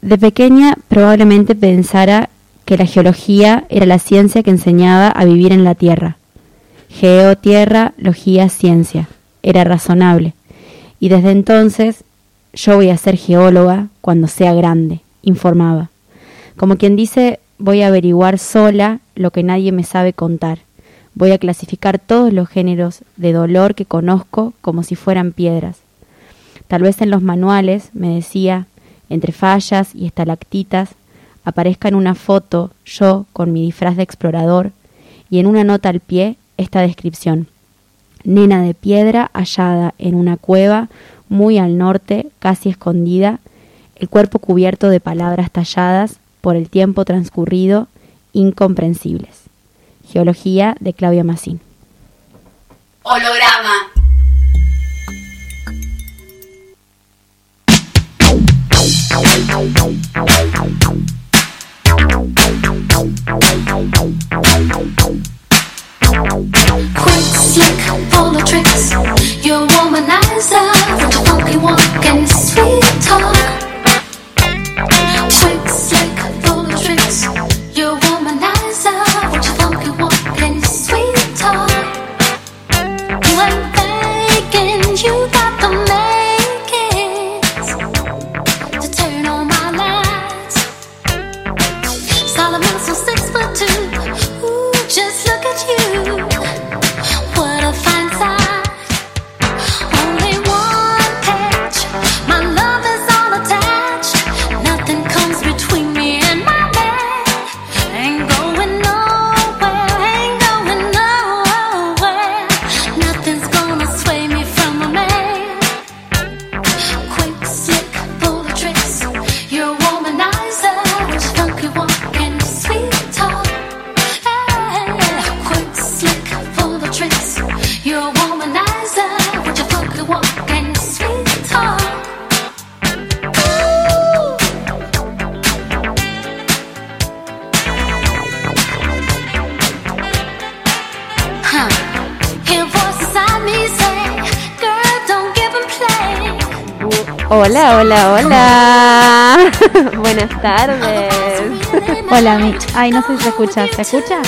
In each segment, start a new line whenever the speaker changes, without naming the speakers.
De pequeña probablemente pensara que la geología era la ciencia que enseñaba a vivir en la Tierra. Geo, tierra, logía, ciencia. Era razonable. Y desde entonces yo voy a ser geóloga cuando sea grande, informaba. Como quien dice, voy a averiguar sola lo que nadie me sabe contar. Voy a clasificar todos los géneros de dolor que conozco como si fueran piedras. Tal vez en los manuales, me decía, entre fallas y estalactitas, aparezca en una foto yo con mi disfraz de explorador y en una nota al pie esta descripción. Nena de piedra hallada en una cueva muy al norte, casi escondida, el cuerpo cubierto de palabras talladas por el tiempo transcurrido, incomprensibles. Geología de Claudia Massín.
Holograma.
Sweet talk. Quick, slick, full of tricks.
Hola, hola, hola. Buenas tardes.
Hola, mi. Ay, no sé si se escucha. ¿Se escucha?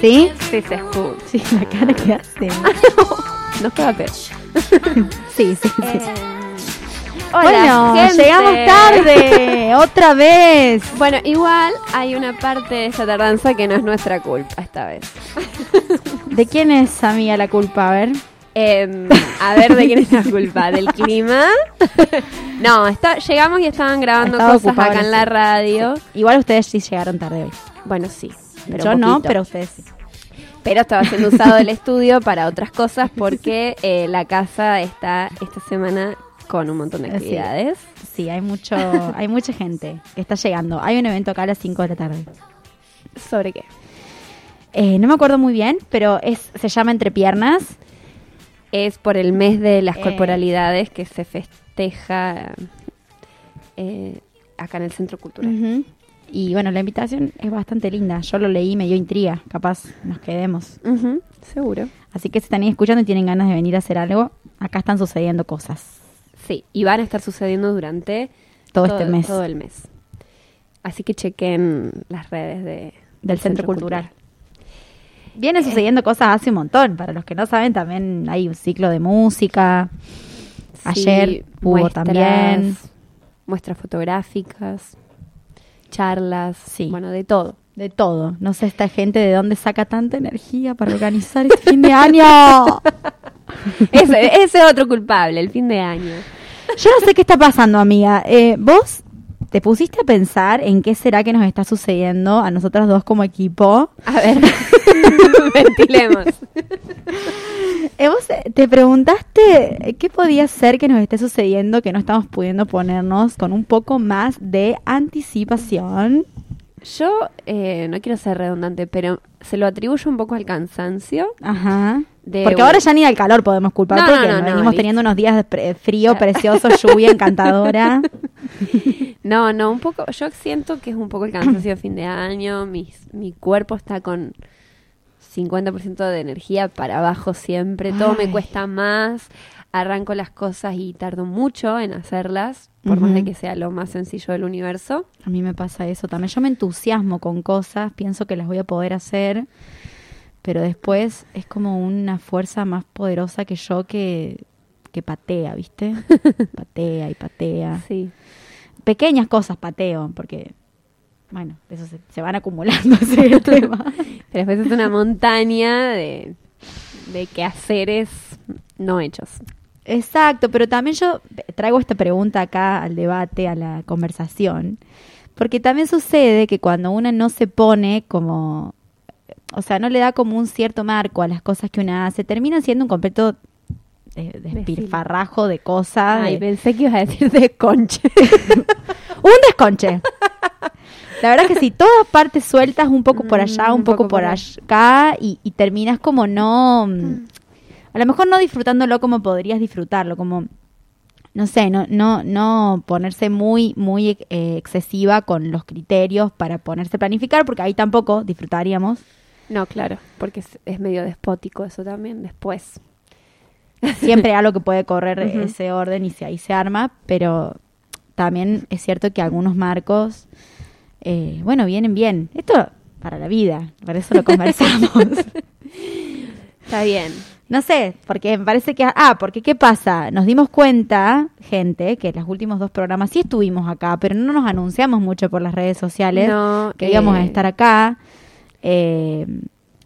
¿Sí?
Sí, se escucha.
Sí, la cara que hace.
No estaba peor.
Sí, sí, sí.
Hola,
bueno,
gente.
llegamos tarde. Otra vez.
Bueno, igual hay una parte de esta tardanza que no es nuestra culpa esta vez.
¿De quién es, amiga, la culpa? A ver.
Em, a ver de quién es la culpa, del clima. no, está, llegamos y estaban grabando
Estaba
cosas
ocupado,
acá en la radio.
Igual ustedes sí llegaron tarde hoy.
Bueno, sí. pero
Yo no, pero ustedes sí.
Pero estaba siendo usado el estudio para otras cosas porque eh, la casa está esta semana con un montón de
Sí.
actividades.
Sí, hay mucho, hay mucha gente que está llegando. Hay un evento acá a las 5 de la tarde.
¿Sobre qué?
Eh, no me acuerdo muy bien, pero es se llama Entre Piernas.
Es por el mes de las
Eh.
corporalidades que se festeja eh, acá en el Centro Cultural.
Y bueno, la invitación es bastante linda. Yo lo leí, me dio intriga. Capaz nos quedemos.
Seguro.
Así que si están ahí escuchando y tienen ganas de venir a hacer algo, acá están sucediendo cosas.
Sí, y van a estar sucediendo durante
Todo este mes.
Todo el mes. Así que chequen las redes de,
Del Centro Cultural. Vienen sucediendo cosas hace un montón. Para los que no saben, también hay un ciclo de música. Ayer hubo
muestras-
también.
Muestras fotográficas, charlas,
Sí.
bueno, de todo.
De todo. No sé esta gente de dónde saca tanta energía para organizar este fin de año.
ese, ese es otro culpable, el fin de año.
Yo no sé qué está pasando, amiga. Eh, ¿Vos te pusiste a pensar en qué será que nos está sucediendo a nosotras dos como equipo?
A ver, ventilemos.
Eh, ¿Vos eh, te preguntaste qué podía ser que nos esté sucediendo que no estamos pudiendo ponernos con un poco más de anticipación?
Yo eh, no quiero ser redundante, pero se lo atribuyo un poco al cansancio.
Ajá.
De-
Porque ahora ya ni al calor podemos culpar,
No, no,
porque
no, no,
venimos teniendo unos días de pre- frío precioso, lluvia encantadora.
No, no, un poco, yo siento que es un poco el cansancio de fin de año, mis, mi cuerpo está con 50% de energía para abajo siempre, todo me cuesta más. arranco las cosas y tardo mucho en hacerlas, por más de que sea lo más sencillo del universo.
A mí me pasa eso también. Yo me entusiasmo con cosas, pienso que las voy a poder hacer, pero después es como una fuerza más poderosa que yo que, que patea, ¿viste? patea y patea.
Sí.
Pequeñas cosas pateo, porque, bueno, eso se, se van acumulando ese es el tema.
Pero después es una montaña de, de quehaceres no hechos.
Exacto, pero también yo traigo esta pregunta acá al debate, a la conversación, porque también sucede que cuando una no se pone como, o sea, no le da como un cierto marco a las cosas que una hace, termina siendo un completo eh, despilfarrajo de cosas,
Ay,
de-
pensé que ibas a decir de conche.
un desconche. La verdad que sí, todas partes sueltas, un poco por allá,
Mm,
un poco, por acá, y, y terminas como no, mm, a lo mejor no disfrutándolo como podrías disfrutarlo, como, no sé, no, no, no ponerse muy, muy eh, excesiva con los criterios para ponerse a planificar, porque ahí tampoco disfrutaríamos.
No, claro, porque es, es medio despótico eso también después.
Siempre algo que puede correr ese orden y si ahí se arma, pero también es cierto que algunos marcos, eh, bueno, vienen bien. Esto para la vida, por eso lo conversamos.
Está bien.
no sé, porque me parece que... Ah, porque ¿qué pasa? Nos dimos cuenta, gente, que los últimos dos programas sí estuvimos acá, pero no nos anunciamos mucho por las redes sociales
No,
que íbamos a
eh,
estar acá. Eh,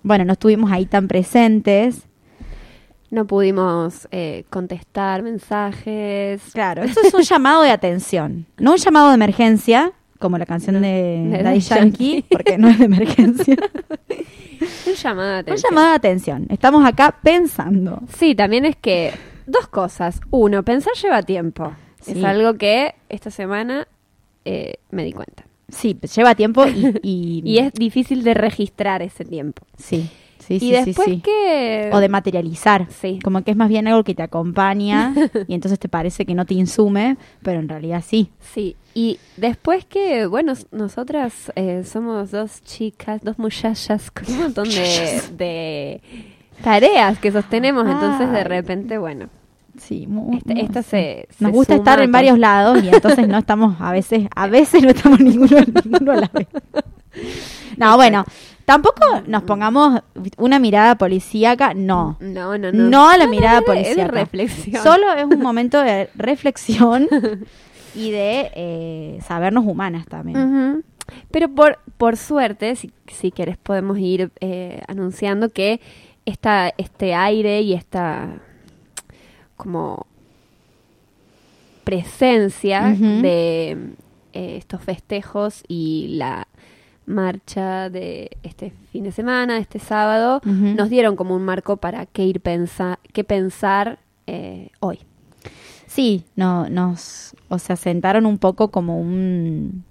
bueno, no estuvimos ahí tan presentes.
No pudimos eh, contestar mensajes.
Claro, esto es un llamado de atención, no un llamado de emergencia, como la canción de,
de
Daddy Yankee,
Yankee.
porque no es de emergencia.
Un llamado de
un
atención.
llamado de atención. Estamos acá pensando.
Sí, también es que dos cosas. Uno, pensar lleva tiempo. Es algo que esta semana eh, me di cuenta.
Sí, lleva tiempo y... Y,
Y es difícil de registrar ese tiempo.
Sí, sí, sí,
y
sí,
después
sí.
que...
O de materializar.
Sí.
Como que es más bien algo que te acompaña y entonces te parece que no te insume, pero en realidad sí.
Sí, y después que, bueno, nosotras eh, somos dos chicas, dos muchachas con un montón de, de tareas que sostenemos, entonces de repente, bueno,
Sí, mu-
Este- se-
Nos
se
gusta estar en
todo.
varios lados y entonces no estamos, a veces, a veces no estamos ninguno, ninguno a la vez. No, bueno, tampoco nos pongamos una mirada policíaca, no.
no, no, no.
No a la
No,
mirada
es de- es de
policíaca.
reflexión.
Solo es un momento de reflexión y de eh, sabernos humanas también.
Pero por, por suerte, si, si querés, podemos ir eh, anunciando que esta, este aire y esta como presencia de eh, estos festejos y la marcha de este fin de semana, este sábado, nos dieron como un marco para qué ir pensa qué pensar eh, hoy.
Sí, no, nos, o sea, sentaron un poco como un,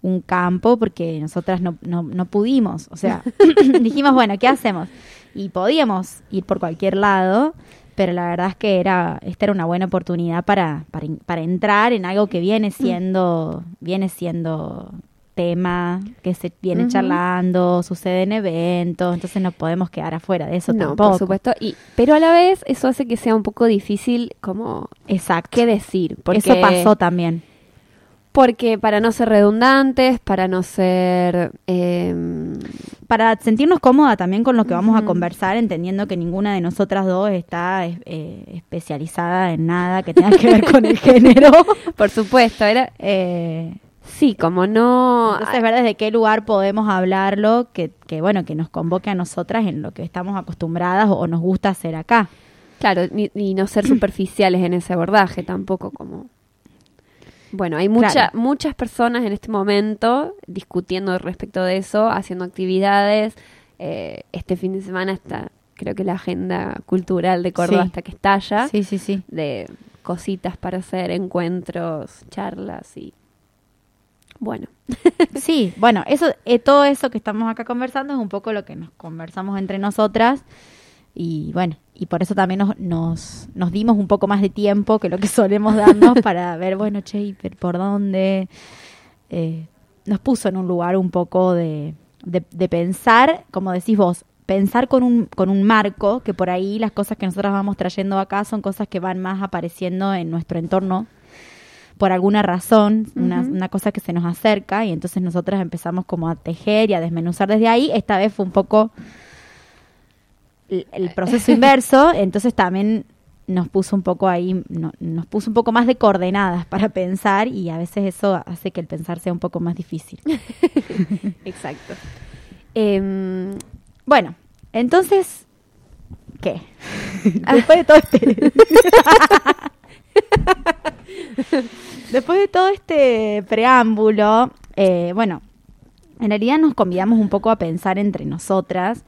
un campo porque nosotras no, no, no pudimos, o sea, dijimos, bueno, ¿qué hacemos? Y podíamos ir por cualquier lado, pero la verdad es que era, esta era una buena oportunidad para, para, entrar en algo que viene siendo, viene siendo tema, que se viene charlando, sucede en eventos, entonces no podemos quedar afuera de eso
no,
tampoco.
por supuesto. Y, pero a la vez eso hace que sea un poco difícil como
Exacto.
qué decir. Porque,
Eso pasó también.
Porque para no ser redundantes, para no ser... em,
para sentirnos cómoda también con lo que vamos a conversar, entendiendo que ninguna de nosotras dos está eh, especializada en nada que tenga que ver con el género.
por supuesto, era...
Eh,
Sí, como no...
entonces, ver desde qué lugar podemos hablarlo, que, que bueno, que nos convoque a nosotras en lo que estamos acostumbradas o, o nos gusta hacer acá.
Claro, ni- y no ser superficiales en ese abordaje tampoco como... Bueno, hay mucha,
Claro.
muchas personas en este momento discutiendo respecto de eso, haciendo actividades. Eh, este fin de semana está, creo que la agenda cultural de Córdoba
Sí.
hasta que estalla,
Sí, sí, sí.
de cositas para hacer, encuentros, charlas y... Bueno,
Sí, bueno, eso, eh, todo eso que estamos acá conversando es un poco lo que nos conversamos entre nosotras y bueno, y por eso también nos, nos, nos dimos un poco más de tiempo que lo que solemos darnos para ver, bueno, che, ¿y per- ¿por dónde? Eh, nos puso en un lugar un poco de, de, de pensar, como decís vos, pensar con un, con un marco, que por ahí las cosas que nosotros vamos trayendo acá son cosas que van más apareciendo en nuestro entorno por alguna razón, una, una cosa que se nos acerca y entonces nosotras empezamos como a tejer y a desmenuzar desde ahí. Esta vez fue un poco el, el proceso inverso, entonces también nos puso un poco ahí, no- nos puso un poco más de coordenadas para pensar y a veces eso hace que el pensar sea un poco más difícil.
Exacto. Em,
Bueno, entonces, ¿qué? Después de todo este... Después de todo este preámbulo, eh, bueno, en realidad nos convidamos un poco a pensar entre nosotras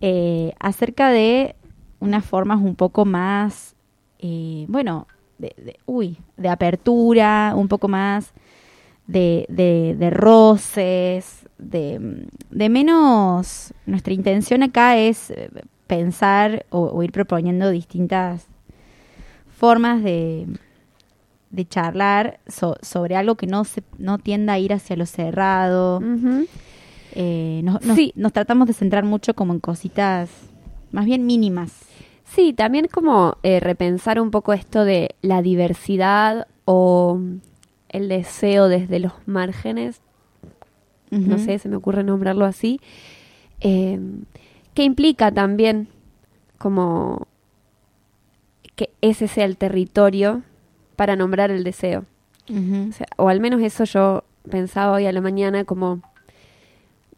eh, acerca de unas formas un poco más, eh, bueno, de, de- uy, de apertura, un poco más de, de, roces, de, de menos... Nuestra intención acá es eh, pensar o, ir proponiendo distintas formas de, de charlar so- sobre algo que no, se, no tienda a ir hacia lo cerrado. Eh, nos, nos-
Sí.
nos tratamos de centrar mucho como en cositas más bien mínimas.
Sí, también como eh, repensar un poco esto de la diversidad o el deseo desde los márgenes, no sé, se me ocurre nombrarlo así, eh, que implica también como que ese sea el territorio para nombrar el deseo.
Ujú.
O, sea, o al menos eso yo pensaba hoy a la mañana como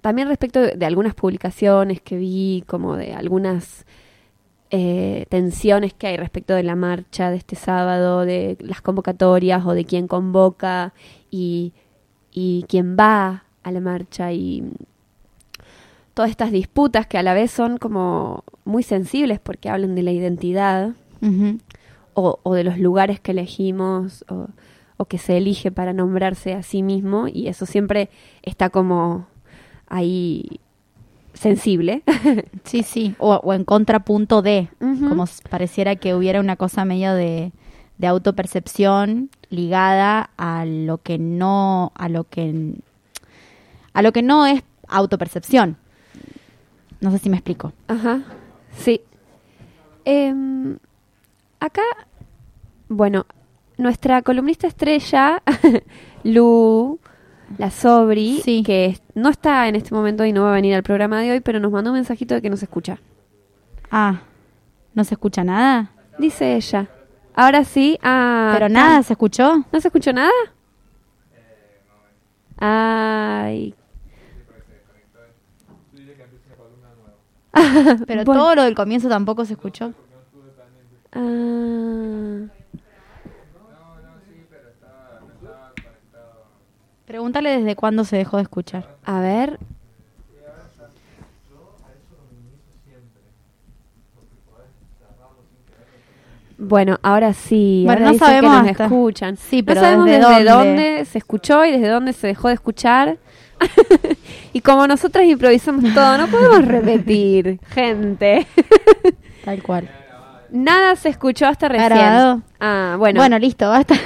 también respecto de, de algunas publicaciones que vi, como de algunas eh, tensiones que hay respecto de la marcha de este sábado, de las convocatorias o de quién convoca y, y quién va a la marcha y todas estas disputas que a la vez son como muy sensibles porque hablan de la identidad
Ujú.
o, o de los lugares que elegimos o, o que se elige para nombrarse a sí mismo y eso siempre está como ahí sensible.
Sí, sí, o, o en contrapunto de,
Ujú.
como si pareciera que hubiera una cosa medio de, de autopercepción ligada a lo que no, a lo que, a lo que no es autopercepción. No sé si me explico.
Ajá, sí. Em, acá, bueno, nuestra columnista estrella, Lu, la Sobri,
Sí.
que no está en este momento y no va a venir al programa de hoy, pero nos mandó un mensajito de que nos escucha.
Ah, ¿no se escucha nada?
Dice ella. Ahora sí, ah,
Pero nada, ¿se escuchó?
¿No se escuchó nada? Ay.
Pero
Bueno.
todo lo del comienzo tampoco se escuchó.
Ah,
Pregúntale desde cuándo se dejó de escuchar.
a ver. Bueno, ahora sí.
Bueno,
ahora
no sabemos
que nos escuchan.
Sí, pero
no sabemos
¿desde
desde,
dónde?
dónde? se escuchó y desde dónde se dejó de escuchar. y como nosotras improvisamos todo, no podemos repetir, gente.
Tal cual.
Nada se escuchó hasta recién.
grabado?
Ah, bueno.
Bueno, listo, basta.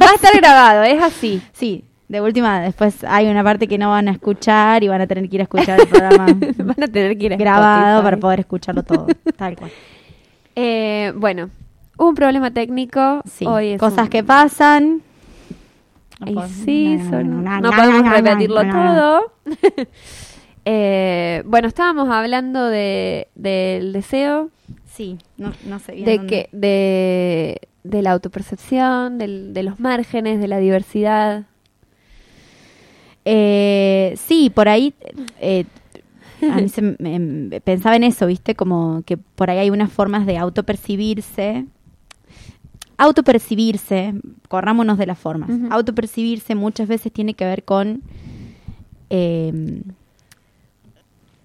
Va a estar grabado, es así.
Sí, de última, después hay una parte que no van a escuchar y van a tener que ir a escuchar el programa
Van a tener que ir a
grabado
Spotify.
para poder escucharlo todo. Tal cual.
Eh, bueno, un problema técnico.
Sí,
Hoy es
cosas
un-
que pasan. No
Y sí,
no,
son-
no,
podemos repetirlo todo. Eh, bueno, estábamos hablando de, del deseo,
Sí, no, no sé bien.
de
dónde-
que de, de la autopercepción, del- de los márgenes, de la diversidad.
Eh, sí, por ahí eh, a mí se me- me- pensaba en eso, ¿viste? Como que por ahí hay unas formas de autopercibirse. Autopercibirse, corrámonos de las formas. Autopercibirse muchas veces tiene que ver con eh,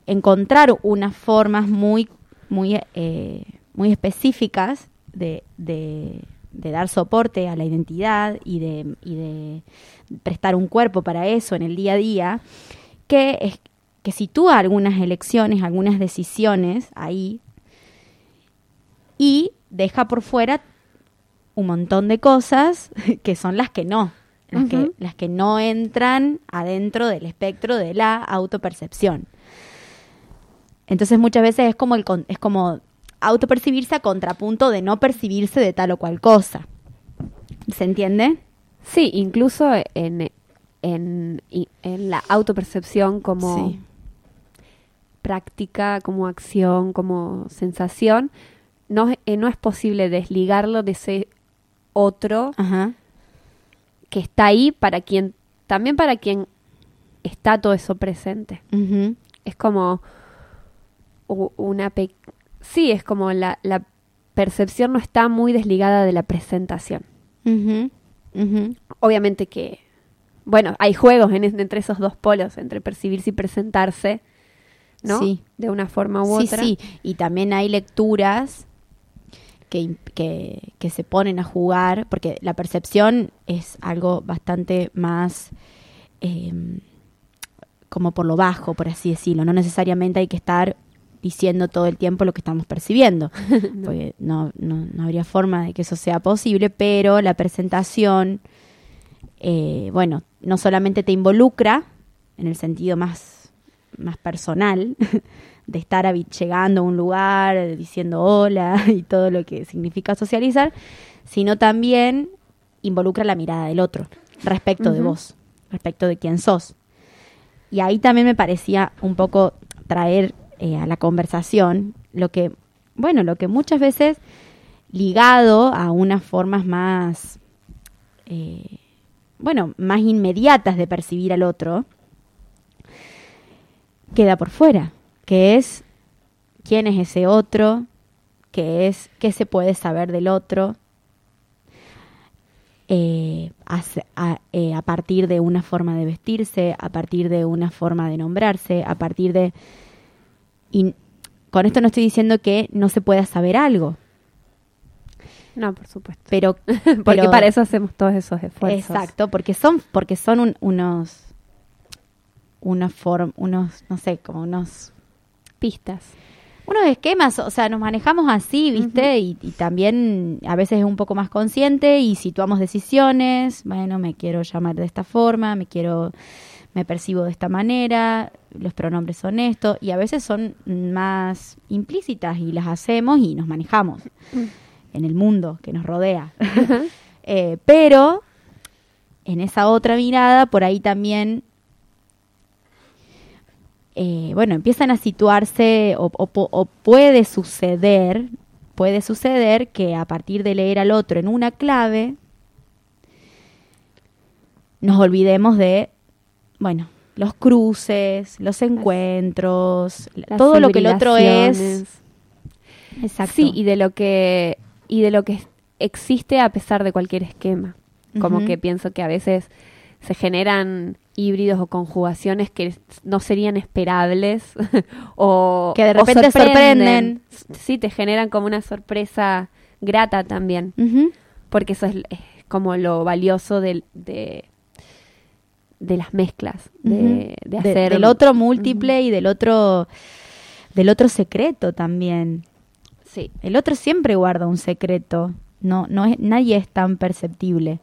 encontrar unas formas muy, muy, eh, muy específicas de, de- de dar soporte a la identidad y de, y de prestar un cuerpo para eso en el día a día, que, es, que sitúa algunas elecciones, algunas decisiones ahí y deja por fuera un montón de cosas que son las que no, las, que, las que no entran adentro del espectro de la autopercepción. Entonces muchas veces es como el es como autopercibirse a contrapunto de no percibirse de tal o cual cosa. ¿Se entiende?
Sí, incluso en, en, la autopercepción como
Sí.
práctica, como acción, como sensación, no, es- eh, no es posible desligarlo de ese otro
Ajá.
que está ahí para quien, también para quien está todo eso presente. Es como una... pe- sí, es como la, la percepción no está muy desligada de la presentación. Obviamente que, bueno, hay juegos en, entre esos dos polos, entre percibirse y presentarse, ¿no?
Sí.
De una forma u
Sí,
otra.
sí. Y también hay lecturas que, que se ponen a jugar, porque la percepción es algo bastante más eh, como por lo bajo, por así decirlo. No necesariamente hay que estar diciendo todo el tiempo lo que estamos percibiendo, porque no, no, no habría forma de que eso sea posible, pero la presentación, eh, bueno, no solamente te involucra en el sentido más, más personal, de estar llegando a un lugar, diciendo hola y todo lo que significa socializar, sino también involucra la mirada del otro respecto de vos, respecto de quién sos. Y ahí también me parecía un poco traer eh, a la conversación lo que, bueno, lo que muchas veces ligado a unas formas más, eh, bueno, más inmediatas de percibir al otro, queda por fuera, que es quién es ese otro, qué es, qué se puede saber del otro, eh, a partir de una forma de vestirse, a partir de una forma de nombrarse, a partir de... Y con esto no estoy diciendo que no se pueda saber algo,
No, por supuesto.
pero...
Porque
pero-
para eso hacemos todos esos esfuerzos.
Exacto, porque son, porque son un- unos... Unos, form, unos, no sé, como unos
Pistas.
unos esquemas, o sea, nos manejamos así, ¿viste? y, y también a veces es un poco más consciente y situamos decisiones, bueno, me quiero llamar de esta forma, me quiero, me percibo de esta manera, los pronombres son estos, y a veces son más implícitas y las hacemos y nos manejamos en el mundo que nos rodea. Eh, pero en esa otra mirada, por ahí también eh, bueno, empiezan a situarse o, o puede suceder, puede suceder que a partir de leer al otro en una clave, nos olvidemos de, bueno, los cruces, los encuentros,
Las
todo lo que el otro es. Exacto.
Sí, y de lo que y de lo que existe a pesar de cualquier esquema. Como que pienso que a veces se generan híbridos o conjugaciones que no serían esperables o
Que de
o
repente sorprenden.
Sí, te generan como una sorpresa grata también, porque eso es, es como lo valioso del- de de las mezclas, de,
Ujú.
de
De-
hacer
del otro múltiple y del otro del otro secreto también.
Sí,
El otro siempre guarda un secreto. No, no es, nadie es tan perceptible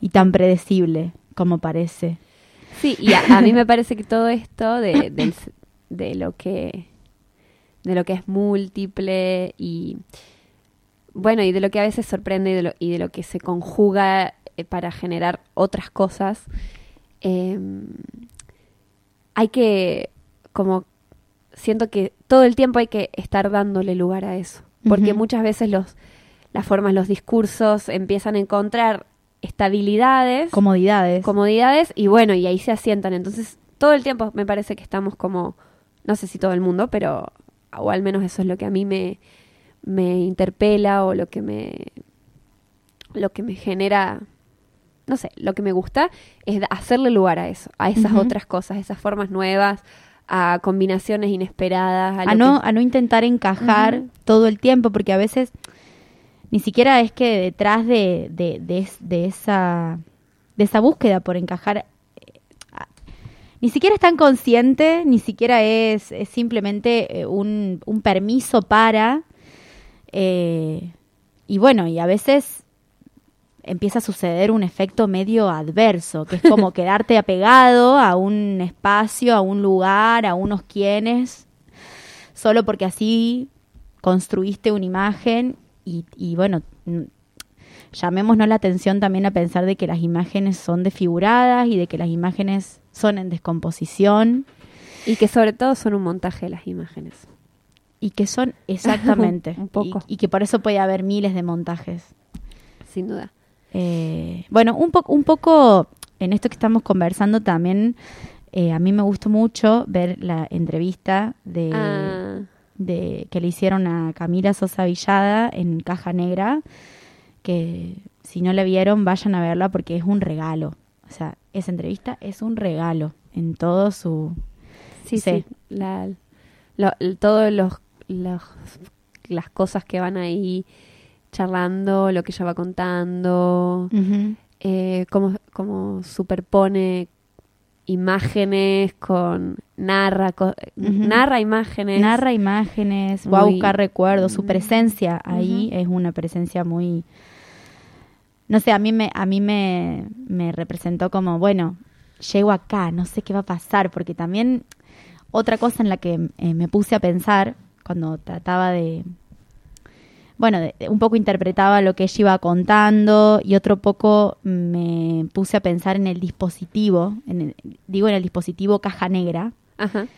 y tan predecible como parece.
Sí, y a, a mí me parece que todo esto de, del- de lo que de lo que es múltiple y bueno y de lo que a veces sorprende y de lo, y de lo que se conjuga eh, para generar otras cosas eh, hay que como siento que todo el tiempo hay que estar dándole lugar a eso porque muchas veces los las formas los discursos empiezan a encontrar estabilidades
Comodidades.
comodidades y bueno, y ahí se asientan. Entonces, todo el tiempo me parece que estamos como, no sé si todo el mundo, pero o al menos eso es lo que a mí me, me interpela o lo que me lo que me genera no sé, lo que me gusta es hacerle lugar a eso, a esas otras cosas, esas formas nuevas, a combinaciones inesperadas, a,
no,
que-
a no intentar encajar todo el tiempo, porque a veces ni siquiera es que detrás de, de, de, es- de esa, de esa búsqueda por encajar, eh, ni siquiera es tan consciente, ni siquiera es, es simplemente eh, un, un permiso para, eh, y bueno, y a veces empieza a suceder un efecto medio adverso, que es como quedarte apegado a un espacio, a un lugar, a unos quienes, solo porque así construiste una imagen y, y bueno, llamémonos la atención también a pensar de que las imágenes son desfiguradas y de que las imágenes son en descomposición
Y que sobre todo son un montaje de las imágenes.
y que son exactamente
Un poco.
Y, y que por eso puede haber miles de montajes.
Sin duda.
Eh, bueno, un, po- un poco en esto que estamos conversando también, eh, a mí me gustó mucho ver la entrevista de,
Ah,
de que le hicieron a Camila Sosa Villada en Caja Negra, que si no la vieron vayan a verla porque es un regalo. O sea, esa entrevista es un regalo en todo su...
sí,
Sí.
sí. La, lo- todos los, los- las cosas que van ahí charlando, lo que ella va contando, eh, cómo, cómo superpone imágenes con narra co- narra imágenes.
Narra imágenes, va a buscar recuerdos, su
Mm.
presencia ahí es una presencia muy no sé, a mí me a mí me, me representó como, bueno, llego acá, no sé qué va a pasar, porque también otra cosa en la que eh, me puse a pensar cuando trataba de bueno, de- un poco interpretaba lo que ella iba contando y otro poco me puse a pensar en el dispositivo, en el- digo en el dispositivo caja negra,
Ajá.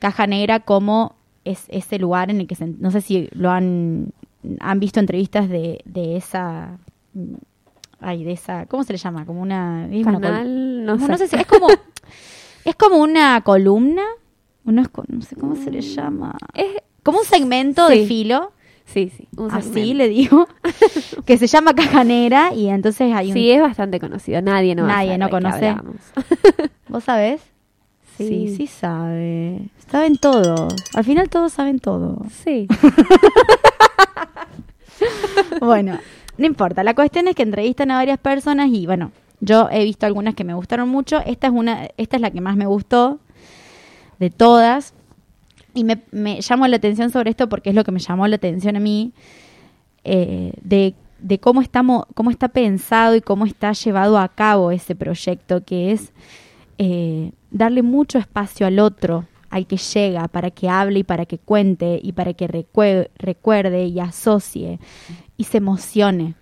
Caja Negra como es ese lugar en el que se, no sé si lo han han visto entrevistas de, de esa mm, ay de esa ¿cómo se le llama? como una, es
Canal, no,
como-
sé.
no sé si es como es como una columna una esco- no sé cómo se le llama
Es-
como un segmento de filo
sí, sí, un
así le digo que se llama Caja Negra y entonces hay un
Sí, es bastante conocido. Nadie no
Nadie no conoce. ¿Vos sabés?
Sí.
sí, sí sabe. Saben todos. Al final todos saben todo.
Sí.
Bueno, no importa. La cuestión es que entrevistan a varias personas y bueno, yo he visto algunas que me gustaron mucho. Esta es una, esta es la que más me gustó de todas. Y me, me llamó la atención sobre esto porque es lo que me llamó la atención a mí. eh, de, de cómo estamos, cómo está pensado y cómo está llevado a cabo ese proyecto, que es eh, darle mucho espacio al otro, al que llega, para que hable y para que cuente y para que recue- recuerde y asocie y se emocione.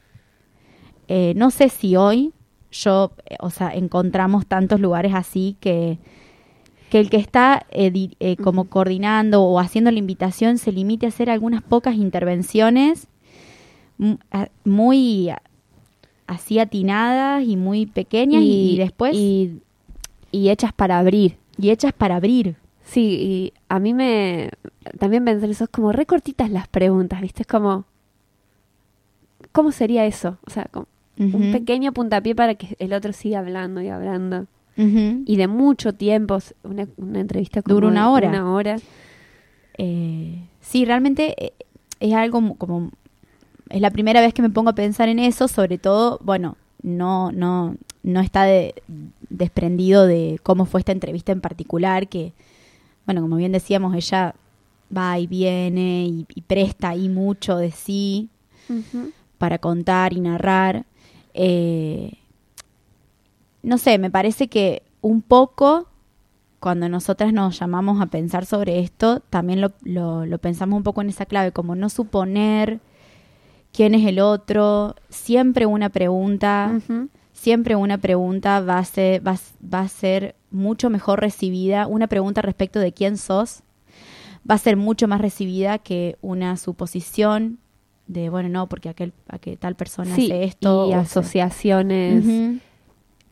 Eh, no sé si hoy yo, eh, o sea, encontramos tantos lugares así que, que el que está eh, eh, como coordinando o haciendo la invitación se limite a hacer algunas pocas intervenciones muy así atinadas y muy pequeñas y, y después y,
Y, y hechas para abrir.
hechas para abrir.
Sí, y a mí me... También pensé en eso, es como recortitas las preguntas, ¿viste? Es como... ¿Cómo sería eso? O sea, como un pequeño puntapié para que el otro siga hablando y hablando. Y de mucho tiempo, una, una entrevista como
Dura una hora.
Una hora.
Eh, sí, realmente eh, es algo como es la primera vez que me pongo a pensar en eso, sobre todo, bueno, no no no está de- desprendido de cómo fue esta entrevista en particular, que bueno, como bien decíamos, ella va y viene y, y presta ahí mucho de sí para contar y narrar. Eh, no sé, me parece que un poco cuando nosotras nos llamamos a pensar sobre esto, también lo, lo, lo pensamos un poco en esa clave, como no suponer quién es el otro, siempre una pregunta, siempre una pregunta va a ser, va, va a ser mucho mejor recibida, una pregunta respecto de quién sos, va a ser mucho más recibida que una suposición de, bueno, no, porque aquel, a que tal persona
Sí,
hace esto.
y asociaciones.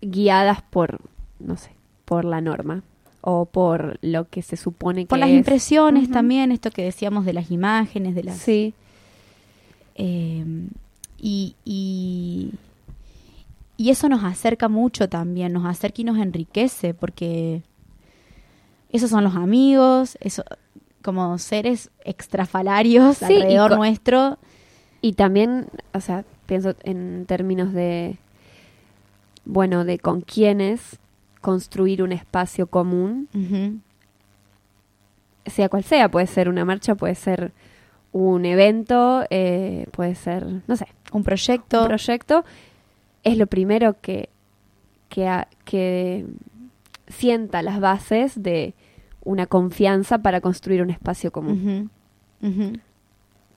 Guiadas por, no sé, por la norma o por lo que se supone que
Por las
es.
impresiones también, esto que decíamos de las imágenes, de las...
Sí,
eh, y, y, y eso nos acerca mucho también, nos acerca y nos enriquece, porque esos son los amigos, eso, como seres extrafalarios
Sí,
alrededor nuestro.
y también, o sea, pienso en términos de, bueno, de con quiénes construir un espacio común, sea cual sea, puede ser una marcha, puede ser un evento, eh, puede ser, no sé,
Un proyecto.
un proyecto, es lo primero que, que, que sienta las bases de una confianza para construir un espacio común.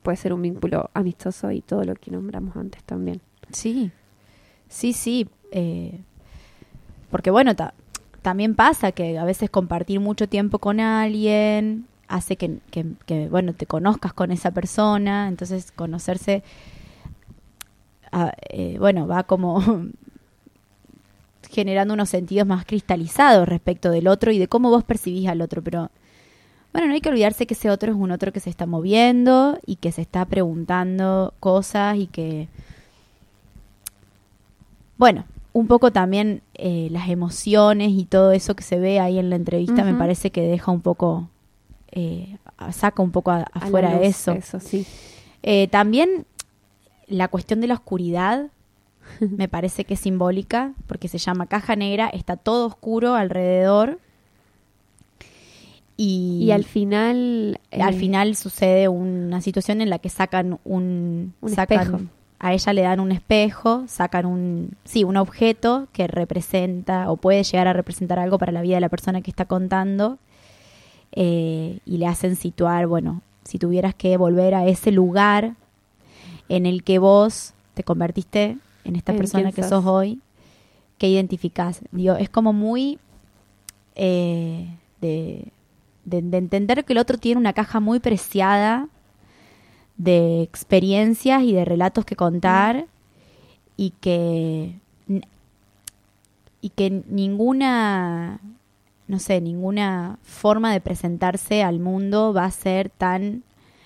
Puede ser un vínculo amistoso y todo lo que nombramos antes también.
Sí, sí, sí. eh, porque bueno, ta- también pasa que a veces compartir mucho tiempo con alguien hace que, que- que, bueno, te conozcas con esa persona, entonces conocerse, ah, eh, bueno, va como generando unos sentidos más cristalizados respecto del otro y de cómo vos percibís al otro, pero bueno, no hay que olvidarse que ese otro es un otro que se está moviendo y que se está preguntando cosas y que bueno, un poco también eh, las emociones y todo eso que se ve ahí en la entrevista me parece que deja un poco, eh, saca un poco a-
A
afuera
luz,
eso.
Eso, sí.
Eh, también la cuestión de la oscuridad me parece que es simbólica porque se llama caja negra, está todo oscuro alrededor y,
Y al final...
al
eh,
final sucede una situación en la que sacan un,
Un
sacan-
espejo.
A ella le dan un espejo, sacan un sí, un objeto que representa o puede llegar a representar algo para la vida de la persona que está contando eh, y le hacen situar, bueno, si tuvieras que volver a ese lugar en el que vos te convertiste en esta
En
persona que
sos.
sos hoy, ¿qué identificás? Digo, es como muy eh, de, de- de entender que el otro tiene una caja muy preciada de experiencias y de relatos que contar y que y que ninguna no sé ninguna forma de presentarse al mundo va a ser tan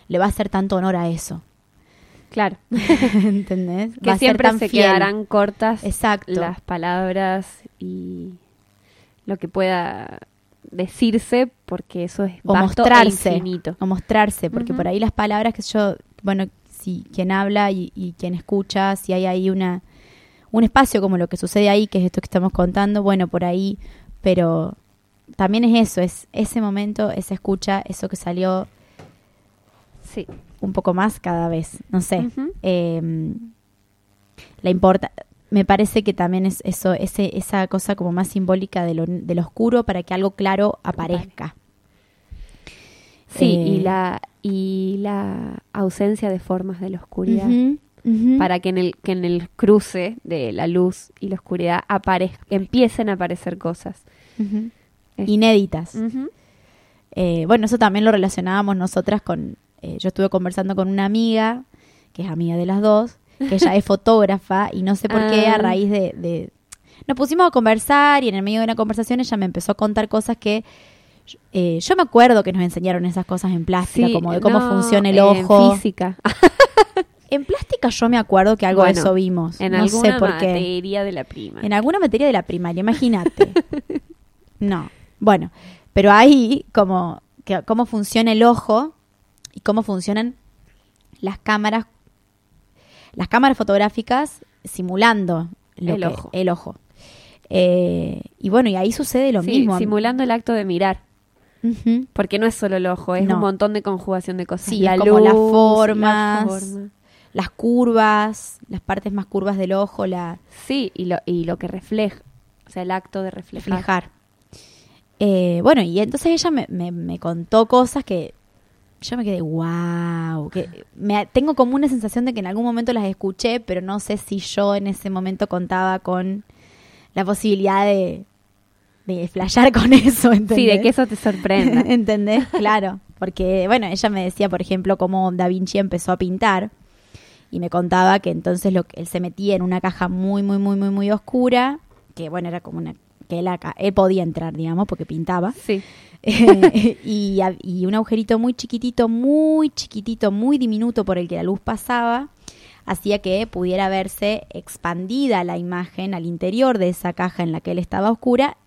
le va a hacer tanto honor a eso
Claro.
¿entendés?
Que
va a ser
siempre
tan
se
fiel.
quedarán cortas
exacto
las palabras y lo que pueda decirse porque eso es
o
vasto e
mostrarse
infinito.
o mostrarse porque por ahí las palabras que yo bueno si quien habla y, y quien escucha si hay ahí una un espacio como lo que sucede ahí que es esto que estamos contando bueno por ahí pero también es eso es ese momento esa escucha eso que salió
Sí.
un poco más cada vez no sé eh, la importa me parece que también es eso ese esa cosa como más simbólica de lo, de lo oscuro para que algo claro aparezca.
Sí,
Eh,
y la y la ausencia de formas de la oscuridad para que en el que en el cruce de la luz y la oscuridad empiecen a aparecer cosas.
Inéditas. Eh, bueno, eso también lo relacionábamos nosotras con... eh, yo estuve conversando con una amiga, que es amiga de las dos, que ella es fotógrafa y no sé por qué
Ah.
a raíz de, de- Nos pusimos a conversar y en el medio de una conversación ella me empezó a contar cosas que... eh, yo me acuerdo que nos enseñaron esas cosas en plástica,
Sí,
como de cómo
no,
funciona el
en
ojo.
física.
En plástica yo me acuerdo que algo de eso vimos.
En
no
alguna
sé por qué.
materia de la prima.
En alguna materia de la primaria, imagínate. no. Bueno, pero ahí como que, cómo funciona el ojo y cómo funcionan las cámaras las cámaras fotográficas simulando lo
El
que-
ojo.
el ojo. Eh, y bueno, y ahí sucede lo
Sí,
mismo.
simulando el acto de mirar. Porque no es solo el ojo, es
No.
un montón de conjugación de cosas.
Sí,
la
como las formas.
la forma.
Las curvas, las partes más curvas del ojo, la,
Sí, y lo, y lo que refleja. O sea, el acto de reflejar.
reflejar. Eh, bueno, y entonces ella me, me- me contó cosas que yo me quedé, wow, que me, tengo como una sensación de que en algún momento las escuché, pero no sé si yo en ese momento contaba con la posibilidad de, de flashear con eso, ¿entendés?
Sí, de que eso te sorprenda.
¿Entendés? Claro. Porque, bueno, ella me decía, por ejemplo, cómo Da Vinci empezó a pintar y me contaba que entonces lo que él se metía en una caja muy, muy, muy, muy, muy oscura, que bueno, era como una que él, acá, él podía entrar, digamos, porque pintaba.
Sí.
Y, un agujerito muy chiquitito, muy chiquitito, muy diminuto por el que la luz pasaba, hacía que pudiera verse expandida la imagen al interior de esa caja en la que él estaba oscura,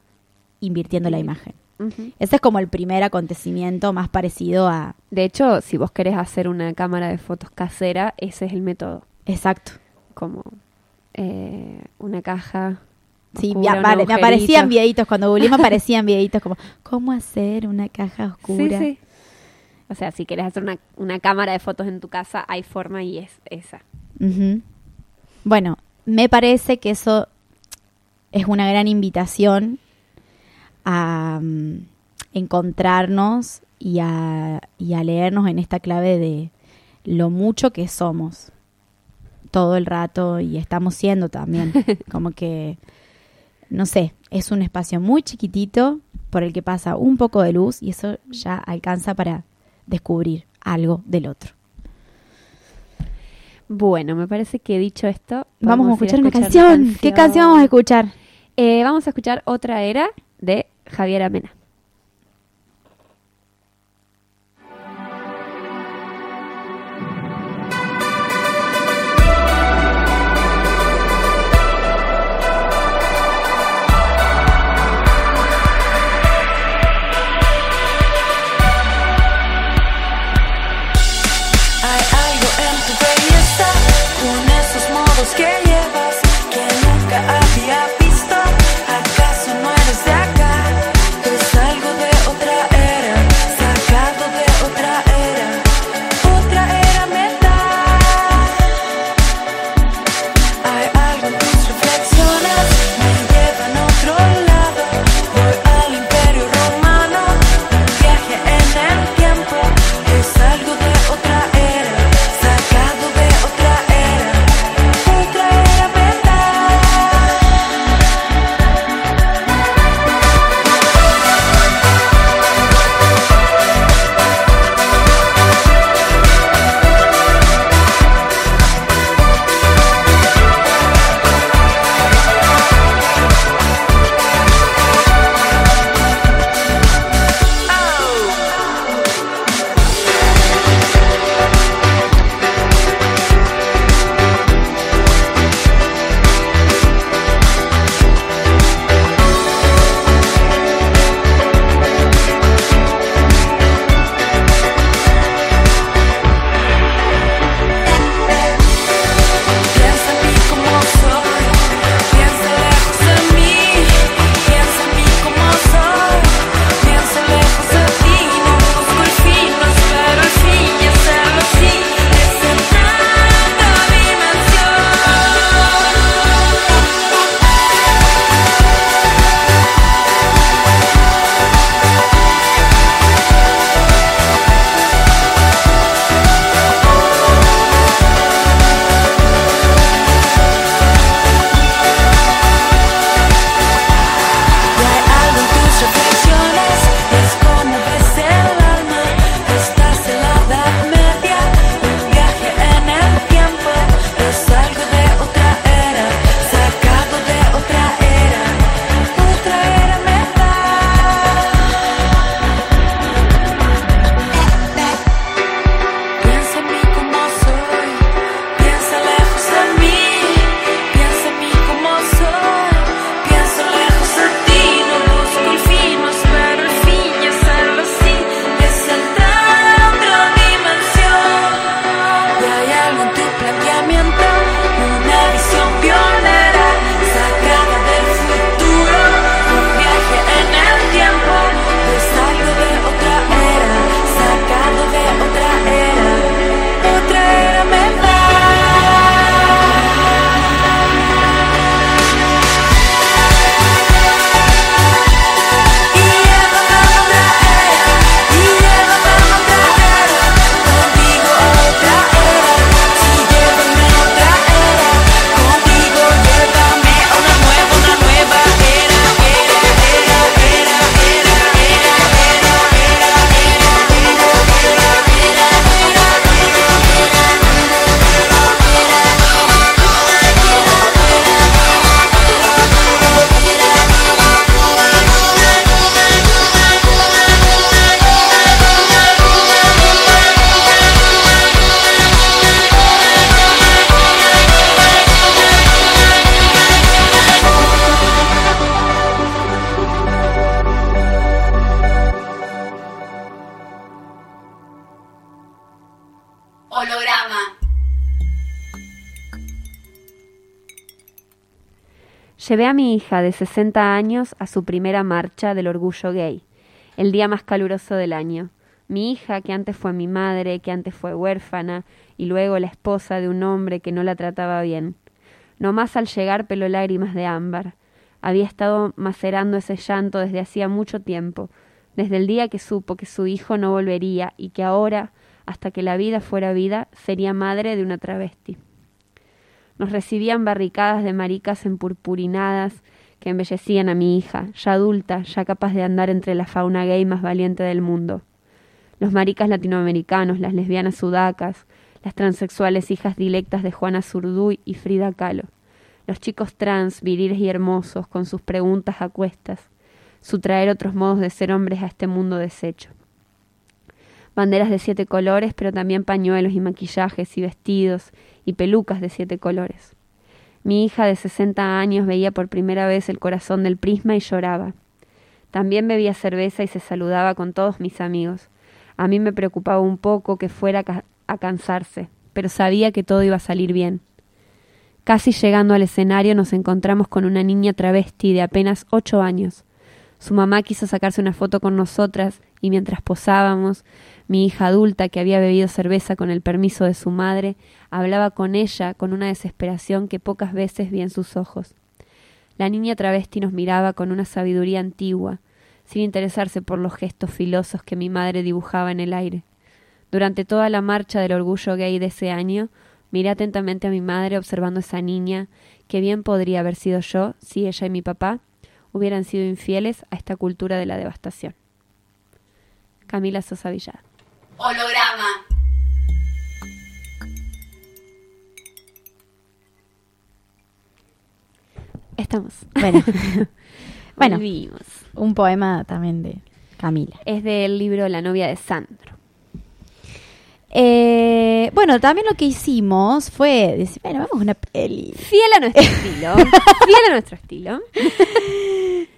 invirtiendo la imagen.
Ujú.
Ese es como el primer acontecimiento más parecido a...
De hecho, si vos querés hacer una cámara de fotos casera, ese es el método.
Exacto.
Como eh, una caja.
Sí, me, apare- me aparecían videitos, cuando googleé me aparecían videitos como, ¿cómo hacer una caja oscura?
Sí, sí. O sea, si querés hacer una, una cámara de fotos en tu casa, hay forma y es esa.
Bueno, me parece que eso es una gran invitación a, mm, encontrarnos y a, y a leernos en esta clave de lo mucho que somos todo el rato y estamos siendo también. Como que, no sé, es un espacio muy chiquitito por el que pasa un poco de luz y eso ya alcanza para descubrir algo del otro.
Bueno, me parece que dicho esto,
Vamos a escuchar una canción. ¿Qué canción vamos a escuchar?
Eh, vamos a escuchar otra era de Javier Amena. Llevé a mi hija de 60 años a su primera marcha del orgullo gay, el día más caluroso del año. Mi hija, que antes fue mi madre, que antes fue huérfana, y luego la esposa de un hombre que no la trataba bien. No más al llegar peló lágrimas de ámbar. Había estado macerando ese llanto desde hacía mucho tiempo,
desde el día que supo que su hijo no volvería y que ahora, hasta que la vida fuera vida, sería madre de una travesti. Nos recibían barricadas de maricas empurpurinadas que embellecían a mi hija, ya adulta, ya capaz de andar entre la fauna gay más valiente del mundo. Los maricas latinoamericanos, las lesbianas sudacas, las transexuales hijas dilectas de Juana Zurduy y Frida Kahlo, los chicos trans, viriles y hermosos, con sus preguntas a cuestas, su traer otros modos de ser hombres a este mundo deshecho. Banderas de siete colores, pero también pañuelos y maquillajes y vestidos y pelucas de siete colores. Mi hija de 60 años veía por primera vez el corazón del prisma y lloraba. También bebía cerveza y se saludaba con todos mis amigos. A mí me preocupaba un poco que fuera a ca- a cansarse, pero sabía que todo iba a salir bien. Casi llegando al escenario nos encontramos con una niña travesti de apenas ocho años. Su mamá quiso sacarse una foto con nosotras y mientras posábamos, mi hija adulta, que había bebido cerveza con el permiso de su madre, hablaba con ella con una desesperación que pocas veces vi en sus ojos. La niña travesti nos miraba con una sabiduría antigua, sin interesarse por los gestos filosos que mi madre dibujaba en el aire. Durante toda la marcha del orgullo gay de ese año, miré atentamente a mi madre observando a esa niña, que bien podría haber sido yo si ella y mi papá hubieran sido infieles a esta cultura de la devastación. Camila Sosa Villar.
Holograma.
Estamos.
Bueno, bueno,
Volvimos.
un poema también de Camila.
Es del libro La novia de Sandro.
Eh, bueno, también lo que hicimos fue decir, bueno, vamos a una peli.
Fiel a nuestro estilo. Fiel a nuestro estilo.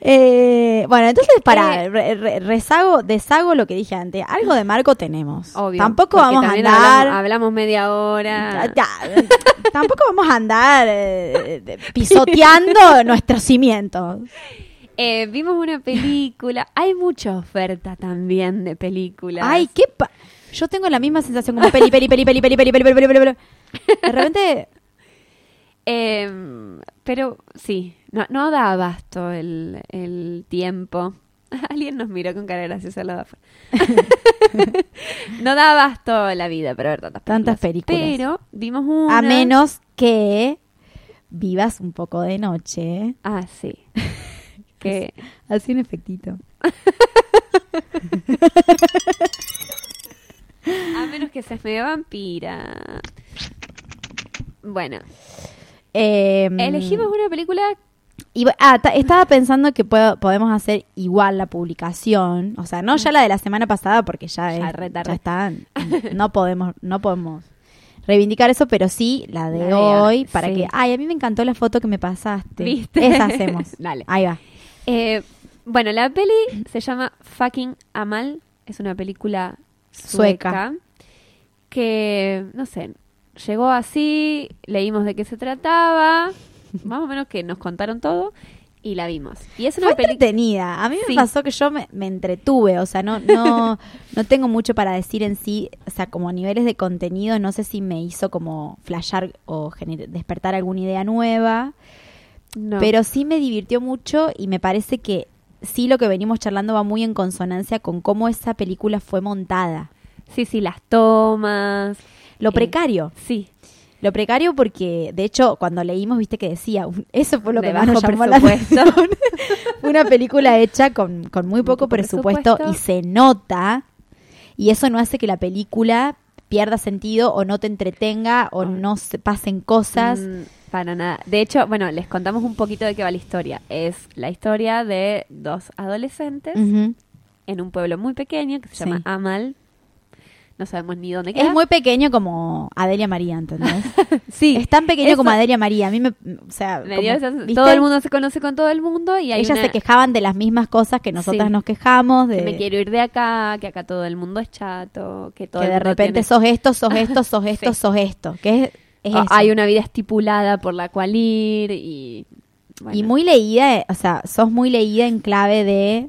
Eh, bueno, entonces para
Eh.
re- re- rezago, deshago lo que dije antes. Algo de Marco tenemos.
Obvio.
Tampoco vamos a andar.
Hablamos, hablamos media hora.
Ya, tampoco vamos a andar eh, pisoteando nuestros cimientos.
Eh, vimos una película. Hay mucha oferta también de películas.
Ay, qué pa- Yo tengo la misma sensación como peli, peli, peli, peli, peli, peli, peli, peli, peli, peli, peli. De repente,
Em, pero sí, no, no da abasto el, el tiempo. Alguien nos miró con cara graciosa al lado afuera. no da abasto la vida para ver tantas películas.
Tantas películas.
Pero vimos una.
a menos que vivas un poco de noche.
Ah, sí. que
Así un efectito.
a menos que seas medio vampira. Bueno,
Eh,
elegimos una película.
Y, ah, ta- estaba pensando que puedo- podemos hacer igual la publicación, o sea, no ya la de la semana pasada porque ya,
Ya
es-
re tarde.
ya está, no podemos, no podemos reivindicar eso, pero sí la de
La
hoy para
sí.
que, ay, a mí me encantó la foto que me pasaste,
¿Viste?
esa hacemos,
Dale.
ahí va,
eh, bueno, la peli se llama Fucking Amal. Es una película
Sueca.
sueca. Que, no sé, llegó así, leímos de qué se trataba, más o menos que nos contaron todo y la vimos. Y es una
fue
película...
entretenida, a mí me pasó que yo me, me entretuve, o sea, no, no, no tengo mucho para decir en sí, o sea, como a niveles de contenido, no sé si me hizo como flashear o despertar alguna idea nueva,
No.
Pero sí me divirtió mucho y me parece que sí lo que venimos charlando va muy en consonancia con cómo esa película fue montada.
Sí, sí, las tomas.
Lo
Eh,
precario.
Sí.
Lo precario porque, de hecho, cuando leímos, viste que decía, un- eso fue lo
De
que más nos llamó la atención. Una película hecha con, con muy poco
Poco
presupuesto,
presupuesto.
y se nota. Y eso no hace que la película pierda sentido o no te entretenga o
Oh.
no se pasen cosas.
Mm, para nada. De hecho, bueno, les contamos un poquito de qué va la historia. Es la historia de dos adolescentes en un pueblo muy pequeño que se
Sí.
llama Amal. No sabemos ni dónde queda.
Es muy pequeño como Adelia María, ¿entendés?
sí.
Es tan pequeño
Eso-
como Adelia María. A mí me. O sea.
me todo el mundo se conoce con todo el mundo y hay
Ellas
una-
se quejaban de las mismas cosas que nosotras
Sí.
nos quejamos. De
que me quiero ir de acá, que acá todo el mundo es chato, que todo
que
el
de
mundo
repente
tiene-
sos esto, sos esto, sos esto,
Sí.
sos esto. Que es, es
Ah, hay una vida estipulada por la cual ir y bueno,
Y muy leída, o sea, sos muy leída en clave de.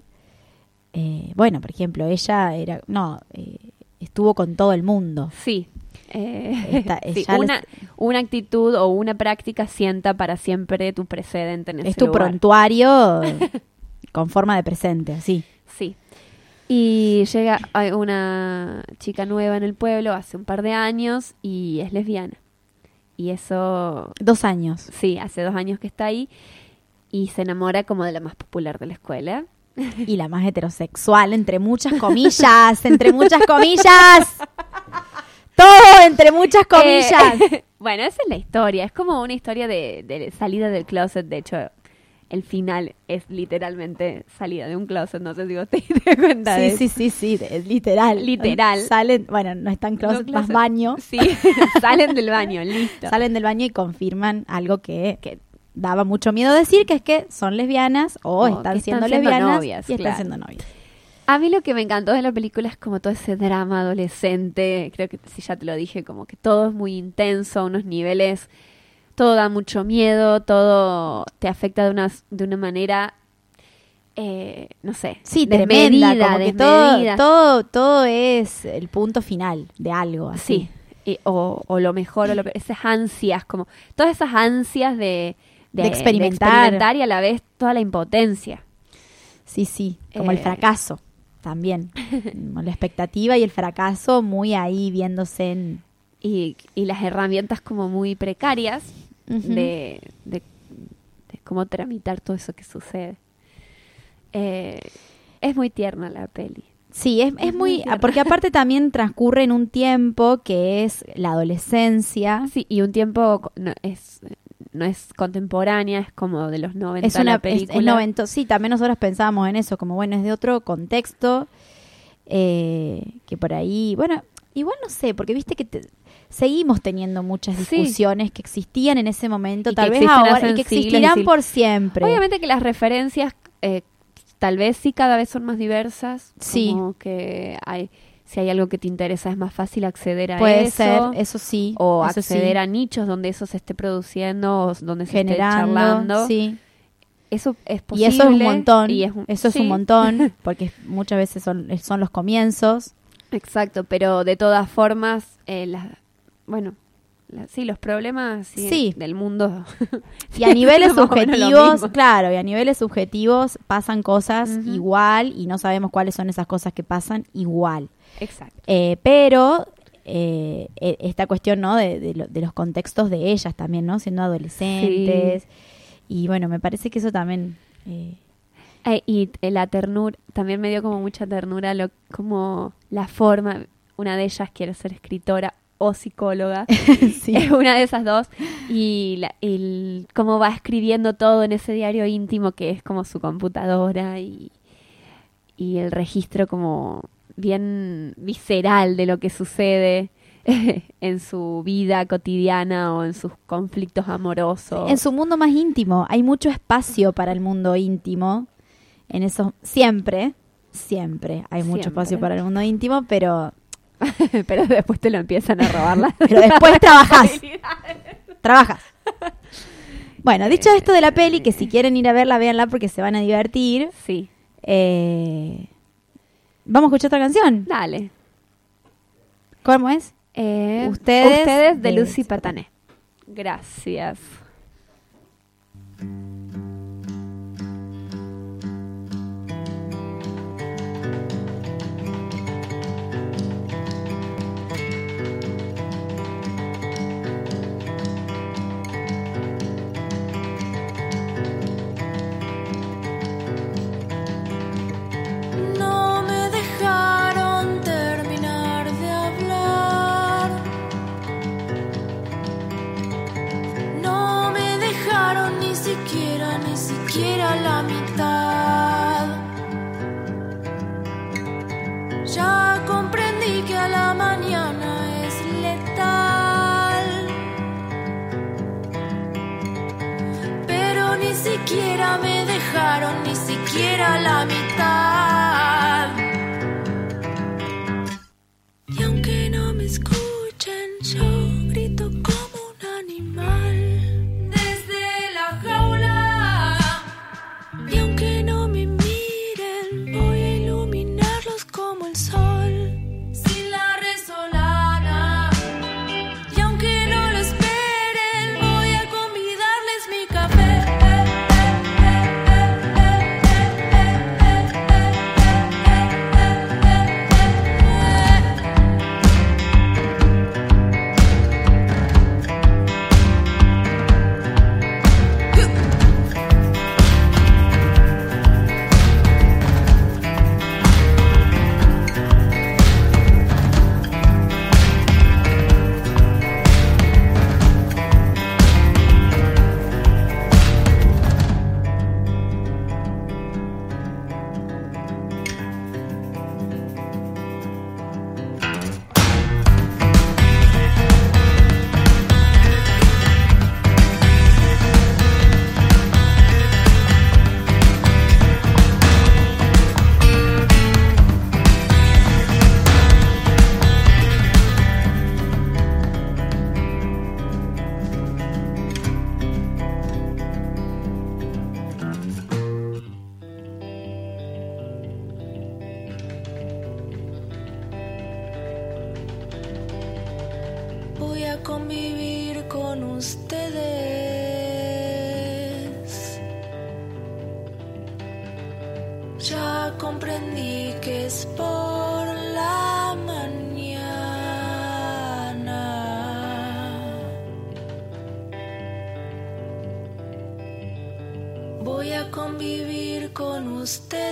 eh, bueno, por ejemplo, ella era. No, eh, estuvo con todo el mundo.
sí. Eh,
Esta-
sí,
ya
una,
les-
una actitud o una práctica sienta para siempre tu precedente en ese
Es tu
lugar.
prontuario con forma de presente, así.
Sí. Y llega una chica nueva en el pueblo hace un par de años y es lesbiana. Y eso,
Dos años.
sí, hace dos años que está ahí y se enamora como de la más popular de la escuela.
Y la más heterosexual, entre muchas comillas, entre muchas comillas. Todo entre muchas comillas.
Eh, bueno, esa es la historia. Es como una historia de, de salida del closet. De hecho, el final es literalmente salida de un closet. No sé si vos te diste cuenta
Sí, sí, sí, sí, es literal.
Literal.
Salen, bueno, no están
No,
closet, más
closet.
baño.
Sí, salen del baño, listo.
Salen del baño y confirman algo que, que daba mucho miedo decir, que es que son lesbianas o están siendo
están siendo
lesbianas
novias,
y están
claro.
siendo novias.
A mí lo que me encantó de la película es como todo ese drama adolescente. Creo que si ya te lo dije, como que todo es muy intenso, unos niveles, todo da mucho miedo, todo te afecta de una, de una manera, eh, no sé,
Sí,
desmedida,
tremenda, como que todo,
desmedida.
todo, todo es el punto final de algo así.
Sí, y- o, o lo mejor, o lo esas ansias, como todas esas ansias de,
De experimentar.
y a la vez toda la impotencia.
Sí, sí, como el
Eh.
fracaso también. Como la expectativa y el fracaso muy ahí viéndose en...
y, y las herramientas como muy precarias de, de, de cómo tramitar todo eso que sucede. Eh, es muy tierna la peli.
Sí, es, es
Es muy
muy...
tierna.
Porque aparte también transcurre en un tiempo que es la adolescencia.
Sí, y un tiempo no es, no es contemporánea, es como de los 90
Es
la
una es-
película.
es novento- sí, también nosotros pensábamos en eso, como bueno, es de otro contexto, eh, que por ahí, bueno, igual no sé, porque viste que te- seguimos teniendo muchas
Sí.
discusiones que existían en ese momento,
Y
tal vez ahora, y que
y
existirán por siempre.
Obviamente que las referencias eh, tal vez sí cada vez son más diversas.
Sí.
Como que hay, si hay algo que te interesa es más fácil acceder a
Puede
eso.
ser, eso sí.
o
eso
acceder
sí,
a nichos donde eso se esté produciendo o donde se esté charlando.
sí.
Eso es
Y
posible.
eso es un montón,
y es un-
eso es un montón, porque muchas veces son, son los comienzos.
Exacto, pero de todas formas, eh, las- bueno, la- sí, los problemas sí,
Sí.
del mundo.
Y a niveles subjetivos, claro, y a niveles subjetivos pasan cosas igual y no sabemos cuáles son esas cosas que pasan igual.
Exacto.
Eh, pero eh, e- esta cuestión, ¿no? De, de lo- de los contextos de ellas también, ¿no? Siendo adolescentes. Y bueno, me parece que eso también... eh,
y la ternura, también me dio como mucha ternura lo, como la forma, una de ellas quiere ser escritora o psicóloga,
sí.
es una de esas dos, y, la, el- cómo va escribiendo todo en ese diario íntimo que es como su computadora y, y el registro como bien visceral de lo que sucede en su vida cotidiana o en sus conflictos amorosos.
En su mundo más íntimo, hay mucho espacio para el mundo íntimo. En eso, siempre, siempre hay mucho
Siempre.
espacio para el mundo íntimo, pero,
Pero después te lo empiezan a robar
pero después trabajas. trabajas. Bueno, dicho esto de la peli, que si quieren ir a verla, véanla porque se van a divertir.
Sí,
Eh, Vamos a escuchar otra canción.
dale.
¿Cómo es?
Eh,
Ustedes
ustedes, de Lucy Patané. Gracias.
Siquiera, ni siquiera la mitad. Ya comprendí que a la mañana es letal. Pero ni siquiera me dejaron, ni siquiera la mitad.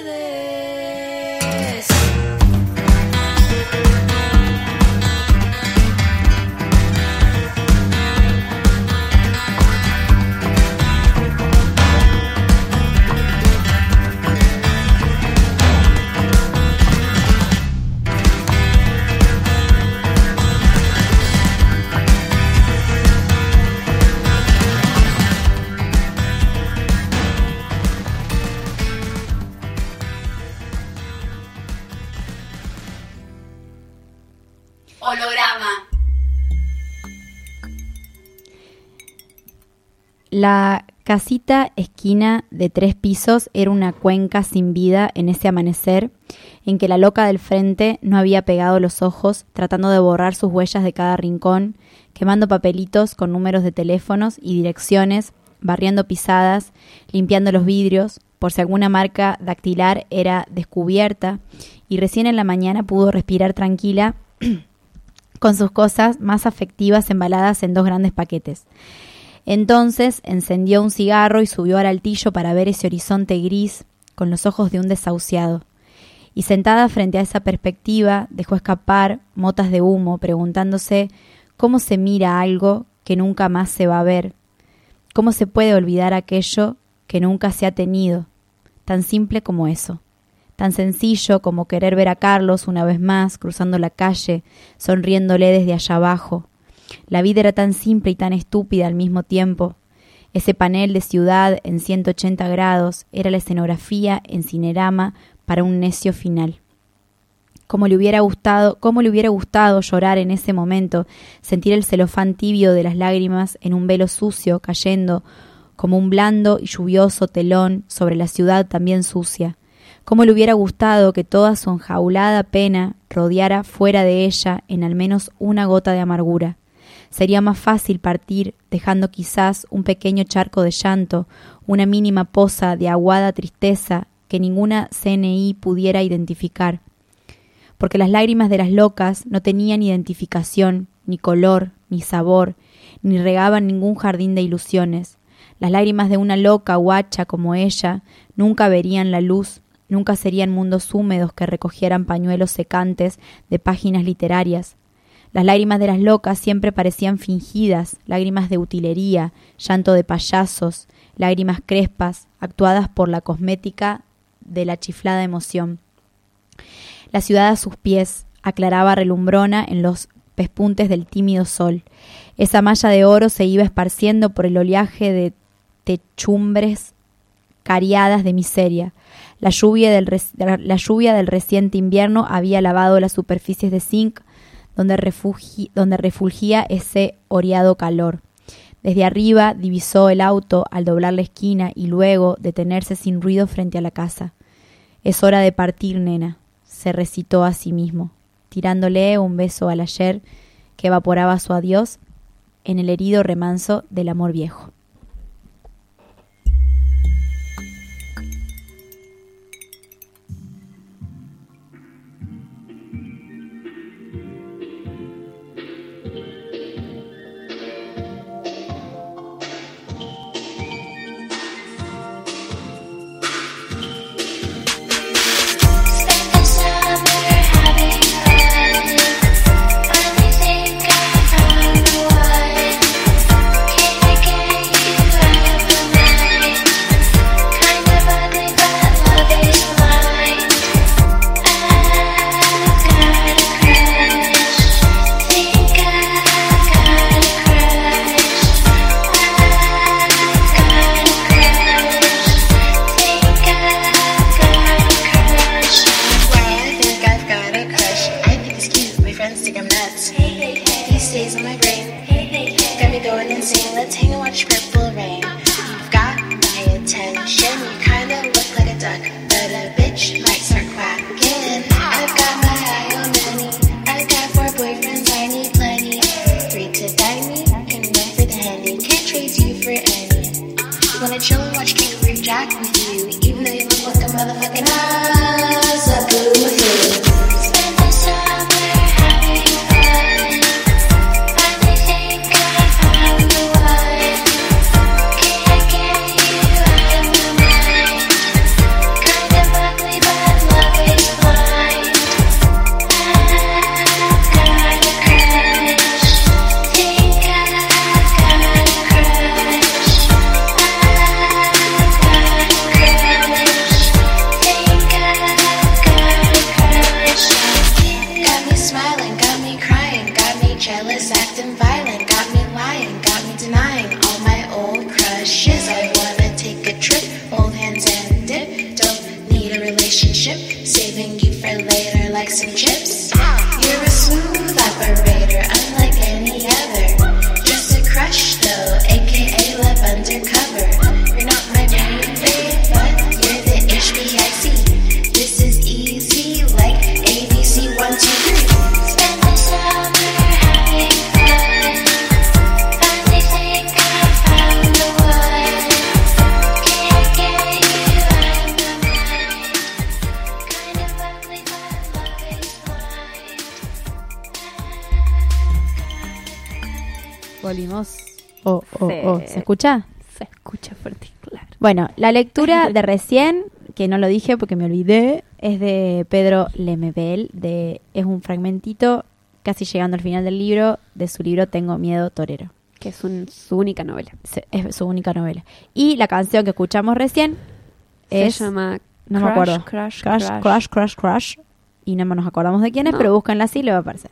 Ustedes. La
casita esquina de tres pisos era una cuenca sin vida en ese amanecer en que la loca del frente no había pegado los ojos tratando de borrar sus huellas de cada rincón, quemando papelitos con números de teléfonos y direcciones, barriendo pisadas, limpiando los vidrios, por si alguna marca dactilar era descubierta, y recién en la mañana pudo respirar tranquila con sus cosas más afectivas embaladas en dos grandes paquetes. Entonces encendió un cigarro y subió al altillo para ver ese horizonte gris con los ojos de un desahuciado. Y sentada frente a esa perspectiva, dejó escapar motas de humo, preguntándose cómo se mira algo que nunca más se va a ver, cómo se puede olvidar aquello que nunca se ha tenido, tan simple como eso, tan sencillo como querer ver a Carlos una vez más cruzando la calle, sonriéndole desde allá abajo, la vida era tan simple y tan estúpida al mismo tiempo. Ese panel de ciudad en 180 grados era la escenografía en cinerama para un necio final. Cómo le hubiera gustado, cómo le hubiera gustado llorar en ese momento, sentir el celofán tibio de las lágrimas en un velo sucio cayendo como un blando y lluvioso telón sobre la ciudad también sucia. Cómo le hubiera gustado que toda su enjaulada pena rodeara fuera de ella en al menos una gota de amargura. Sería más fácil partir dejando quizás un pequeño charco de llanto, una mínima poza de aguada tristeza que ninguna CNI pudiera identificar. Porque las lágrimas de las locas no tenían identificación, ni color, ni sabor, ni regaban ningún jardín de ilusiones. Las lágrimas de una loca guacha como ella nunca verían la luz, nunca serían mundos húmedos que recogieran pañuelos secantes de páginas literarias, las lágrimas de las locas siempre parecían fingidas, lágrimas de utilería, llanto de payasos, lágrimas crespas, actuadas por la cosmética de la chiflada emoción. La ciudad a sus pies aclaraba relumbrona en los pespuntes del tímido sol. Esa malla de oro se iba esparciendo por el oleaje de techumbres cariadas de miseria. La lluvia del, la lluvia del reciente invierno había lavado las superficies de zinc donde, refugi donde refulgía ese oreado calor. Desde arriba divisó el auto al doblar la esquina y luego detenerse sin ruido frente a la casa. Es hora de partir, nena, se recitó a sí mismo, tirándole un beso al ayer que evaporaba su adiós en el herido remanso del amor viejo. Volvimos. Oh, oh,
Sí.
oh. ¿Se escucha?
Se escucha fuerte claro.
Bueno, la lectura de recién, que no lo dije porque me olvidé, es de Pedro Lemebel. De, es un fragmentito, casi llegando al final del libro, de su libro Tengo miedo torero.
Que es un- su única novela.
Se- Es su única novela. Y la canción que escuchamos recién es...
Se llama
no me
Crush,
acuerdo.
Crush,
crush,
Crush.
crush, crush, crush. Y no nos acordamos de quién es,
No.
pero búsquenla así y le va a aparecer.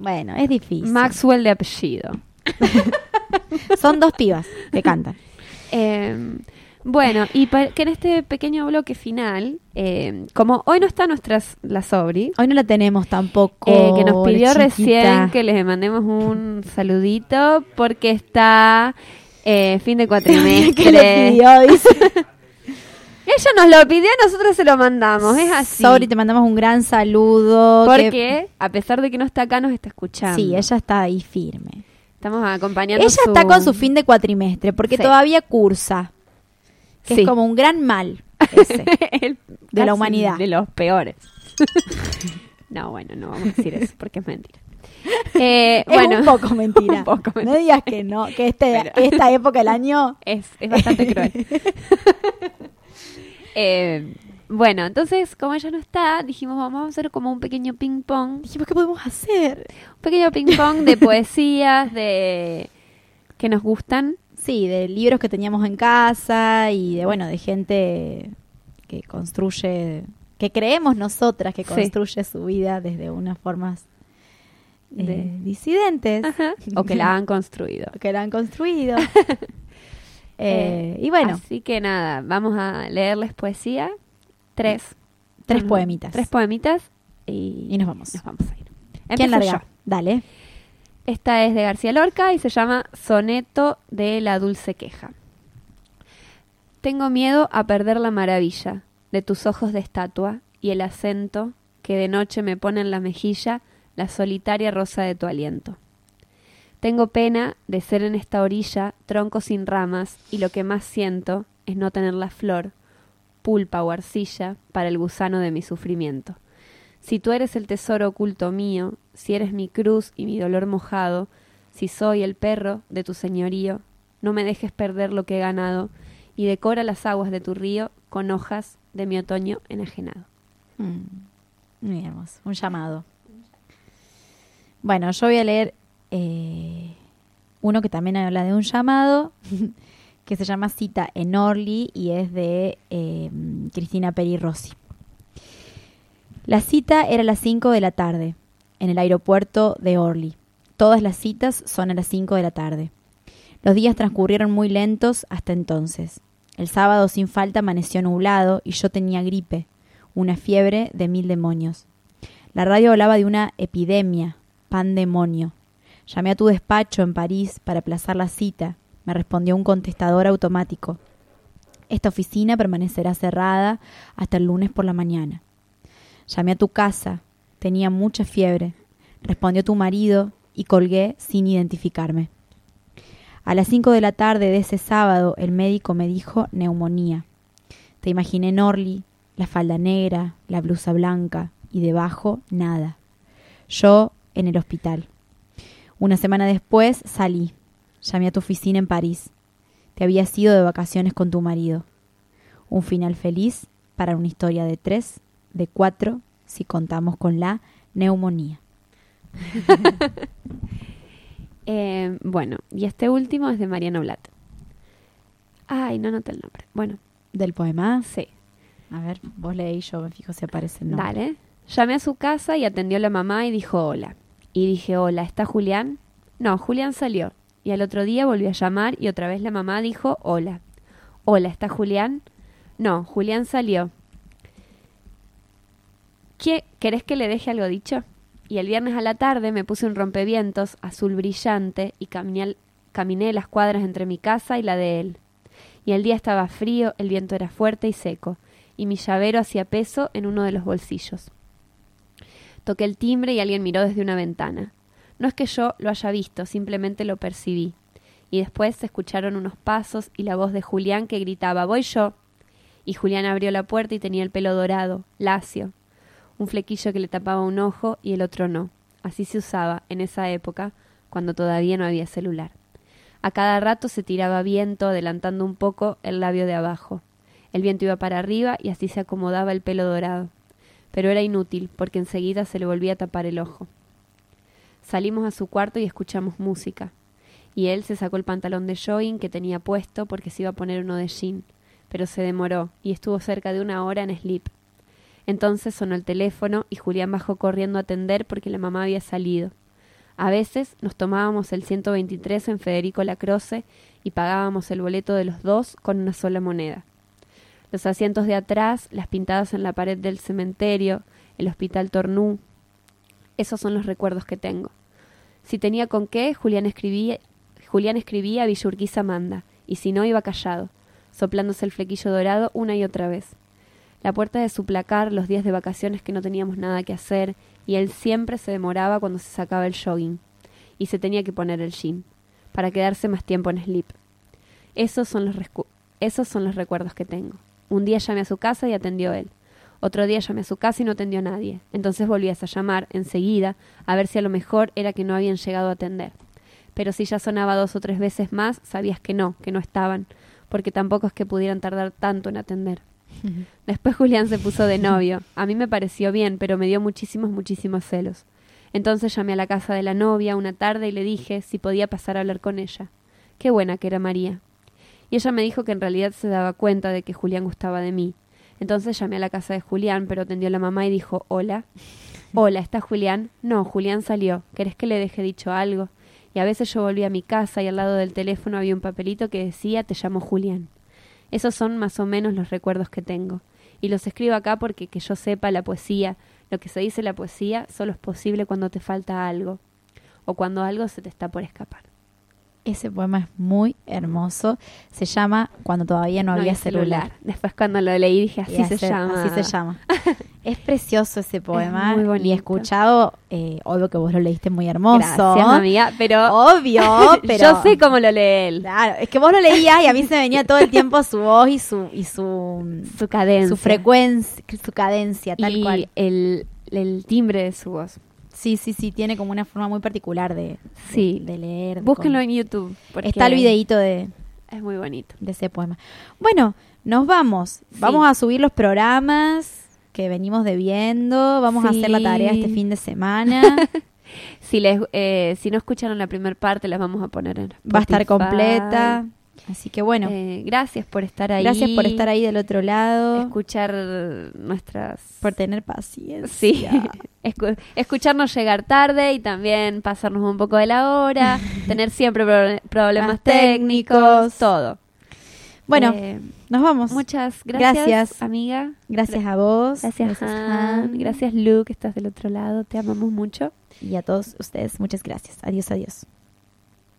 Bueno, es difícil.
Maxwell de apellido.
Son dos pibas que cantan.
Eh, bueno, y que en este pequeño bloque final, eh, como hoy no está nuestra la Sobri,
Hoy no la tenemos tampoco.
eh, que nos pidió recién que les mandemos un saludito porque está eh, fin de cuatrimestre.
que lo pidió, dice.
Ella nos lo pidió, nosotros se lo mandamos, es así.
Sorry, te mandamos un gran saludo. que-
porque a pesar de que no está acá, nos está escuchando.
Sí, ella está ahí firme.
Estamos acompañando
Ella está con su fin de cuatrimestre porque
Sí.
todavía cursa. Que
Sí.
es como un gran mal ese.
El-
De la humanidad.
De los peores. no, bueno, no vamos a decir eso porque es mentira. Eh,
Es
bueno,
un poco mentira.
Un poco
No
mentira.
digas que no, que este,
Pero-
esta época del año.
Es, es bastante cruel. Eh, bueno, entonces, como ella no está, dijimos, vamos a hacer como un pequeño ping-pong.
Dijimos, ¿qué podemos hacer?
Un pequeño ping-pong de poesías, de que nos gustan.
Sí, de libros que teníamos en casa y de, bueno, de gente que construye, que creemos nosotras que
Sí.
construye su vida desde unas formas eh,
De-
disidentes.
Ajá. O que la han construido.
que la han construido. Eh, y bueno,
Así que nada, vamos a leerles poesía. Tres.
tres
Ujú.
poemitas.
Tres poemitas y,
Y nos vamos.
Nos vamos a ir.
¿Quién
Empiezo
larga?
yo.
Dale.
Esta es de García Lorca y se llama Soneto de la Dulce Queja. Tengo miedo a perder la maravilla de tus ojos de estatua y el acento que de noche me pone en la mejilla la solitaria rosa de tu aliento. Tengo pena de ser en esta orilla tronco sin ramas y lo que más siento es no tener la flor, pulpa o arcilla para el gusano de mi sufrimiento. Si tú eres el tesoro oculto mío, si eres mi cruz y mi dolor mojado, si soy el perro de tu señorío, no me dejes perder lo que he ganado y decora las aguas de tu río con hojas de mi otoño enajenado.
Mm. Un llamado. Bueno, yo voy a leer eh, uno que también habla de un llamado, que se llama Cita en Orly y es de eh, Cristina Peri Rossi. La cita era a las 5 de la tarde, en el aeropuerto de Orly. Todas las citas son a las 5 de la tarde. Los días transcurrieron muy lentos hasta entonces. El sábado sin falta amaneció nublado y yo tenía gripe, una fiebre de mil demonios. La radio hablaba de una epidemia, pandemonio. Llamé a tu despacho en París para aplazar la cita. Me respondió un contestador automático. Esta oficina permanecerá cerrada hasta el lunes por la mañana. Llamé a tu casa. Tenía mucha fiebre. Respondió tu marido y colgué sin identificarme. A las cinco de la tarde de ese sábado el médico me dijo neumonía. Te imaginé en la falda negra, la blusa blanca y debajo nada. Yo en el hospital. Una semana después salí. Llamé a tu oficina en París. Te habías ido de vacaciones con tu marido. Un final feliz para una historia de tres, de cuatro, si contamos con la neumonía.
Eh, bueno, y este último es de Mariano Blatt. Ay, no noté el nombre. Bueno,
¿Del poema?
sí.
A ver, vos leí, yo me fijo si aparece el nombre.
Dale. Llamé a su casa y atendió la mamá y dijo hola. Y dije, hola, ¿está Julián? No, Julián salió. Y al otro día volví a llamar y otra vez la mamá dijo, hola. Hola, ¿está Julián? No, Julián salió. ¿Qué, ¿Querés que le deje algo dicho? Y el viernes a la tarde me puse un rompevientos azul brillante y caminé, caminé las cuadras entre mi casa y la de él. Y el día estaba frío, el viento era fuerte y seco, y mi llavero hacía peso en uno de los bolsillos. Toqué el timbre y alguien miró desde una ventana. No es que yo lo haya visto, simplemente lo percibí. Y después se escucharon unos pasos y la voz de Julián que gritaba Voy yo. Y Julián abrió la puerta y tenía el pelo dorado, lacio, un flequillo que le tapaba un ojo y el otro no. Así se usaba en esa época, cuando todavía no había celular. A cada rato se tiraba viento, adelantando un poco el labio de abajo. El viento iba para arriba y así se acomodaba el pelo dorado. Pero era inútil, porque enseguida se le volvía a tapar el ojo. Salimos a su cuarto y escuchamos música. Y él se sacó el pantalón de jogging que tenía puesto porque se iba a poner uno de jean, pero se demoró y estuvo cerca de una hora en sleep. Entonces sonó el teléfono y Julián bajó corriendo a atender porque la mamá había salido. A veces nos tomábamos el 123 en Federico Lacroce y pagábamos el boleto de los dos con una sola moneda. Los asientos de atrás, las pintadas en la pared del cementerio, el hospital Tornú. Esos son los recuerdos que tengo. Si tenía con qué, Julián escribía, Julián escribía Villa Urquiza manda, y si no, iba callado, soplándose el flequillo dorado una y otra vez. La puerta de su placar, los días de vacaciones que no teníamos nada que hacer, y él siempre se demoraba cuando se sacaba el jogging, y se tenía que poner el jean, para quedarse más tiempo en sleep. Esos son los, esos son los recuerdos que tengo. Un día llamé a su casa y atendió él. Otro día llamé a su casa y no atendió nadie. Entonces volvías a llamar enseguida a ver si a lo mejor era que no habían llegado a atender. Pero si ya sonaba dos o tres veces más, sabías que no, que no estaban, porque tampoco es que pudieran tardar tanto en atender. Después Julián se puso de novio. A mí me pareció bien, pero me dio muchísimos, muchísimos celos. Entonces llamé a la casa de la novia una tarde y le dije si podía pasar a hablar con ella. Qué buena que era María. Y ella me dijo que en realidad se daba cuenta de que Julián gustaba de mí. Entonces llamé a la casa de Julián, pero atendió la mamá y dijo, hola. Hola, ¿está Julián? No, Julián salió. ¿Querés que le deje dicho algo? Y a veces yo volví a mi casa y al lado del teléfono había un papelito que decía, te llamo Julián. Esos son más o menos los recuerdos que tengo. Y los escribo acá porque que yo sepa la poesía, lo que se dice la poesía, solo es posible cuando te falta algo o cuando algo se te está por escapar.
Ese poema es muy hermoso. Se llama Cuando todavía no, había celular.
Después cuando lo leí dije, así se llama.
Así se llama. es precioso ese poema.
muy bonito.
Y escuchado, eh, obvio que vos lo leíste muy hermoso.
Gracias, amiga, pero
Obvio, pero.
yo sé cómo lo lee él.
Claro, es que vos lo leías y a mí se me venía todo el tiempo su voz y su y su
Su cadencia.
su frecuencia, su cadencia, tal
y
cual.
El, el timbre de su voz.
Sí, sí, sí, tiene como una forma muy particular de,
Sí.
de, leer.
Búsquenlo en YouTube.
Está el videíto de,
Es muy bonito.
de ese poema. Bueno, nos vamos.
Sí.
Vamos a subir los programas que venimos debiendo. Vamos a hacer la tarea este fin de semana.
Si les eh, si no escucharon la primera parte, las vamos a poner en
Va a estar
Spotify.
completa. Así que bueno,
Eh, gracias por estar ahí.
gracias por estar ahí del otro lado,
Escuchar nuestras...
por tener paciencia.
Sí, Escu- escucharnos llegar tarde y también pasarnos un poco de la hora, tener siempre pro- problemas técnicos,
técnicos.
todo.
Bueno,
Eh,
nos vamos.
muchas gracias,
Gracias.
amiga.
Gracias a vos.
Gracias, Han.
Han.
Gracias, Lu, que estás del otro lado. Te amamos mucho.
Y a todos ustedes, muchas gracias. Adiós, adiós.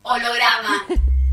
Holograma.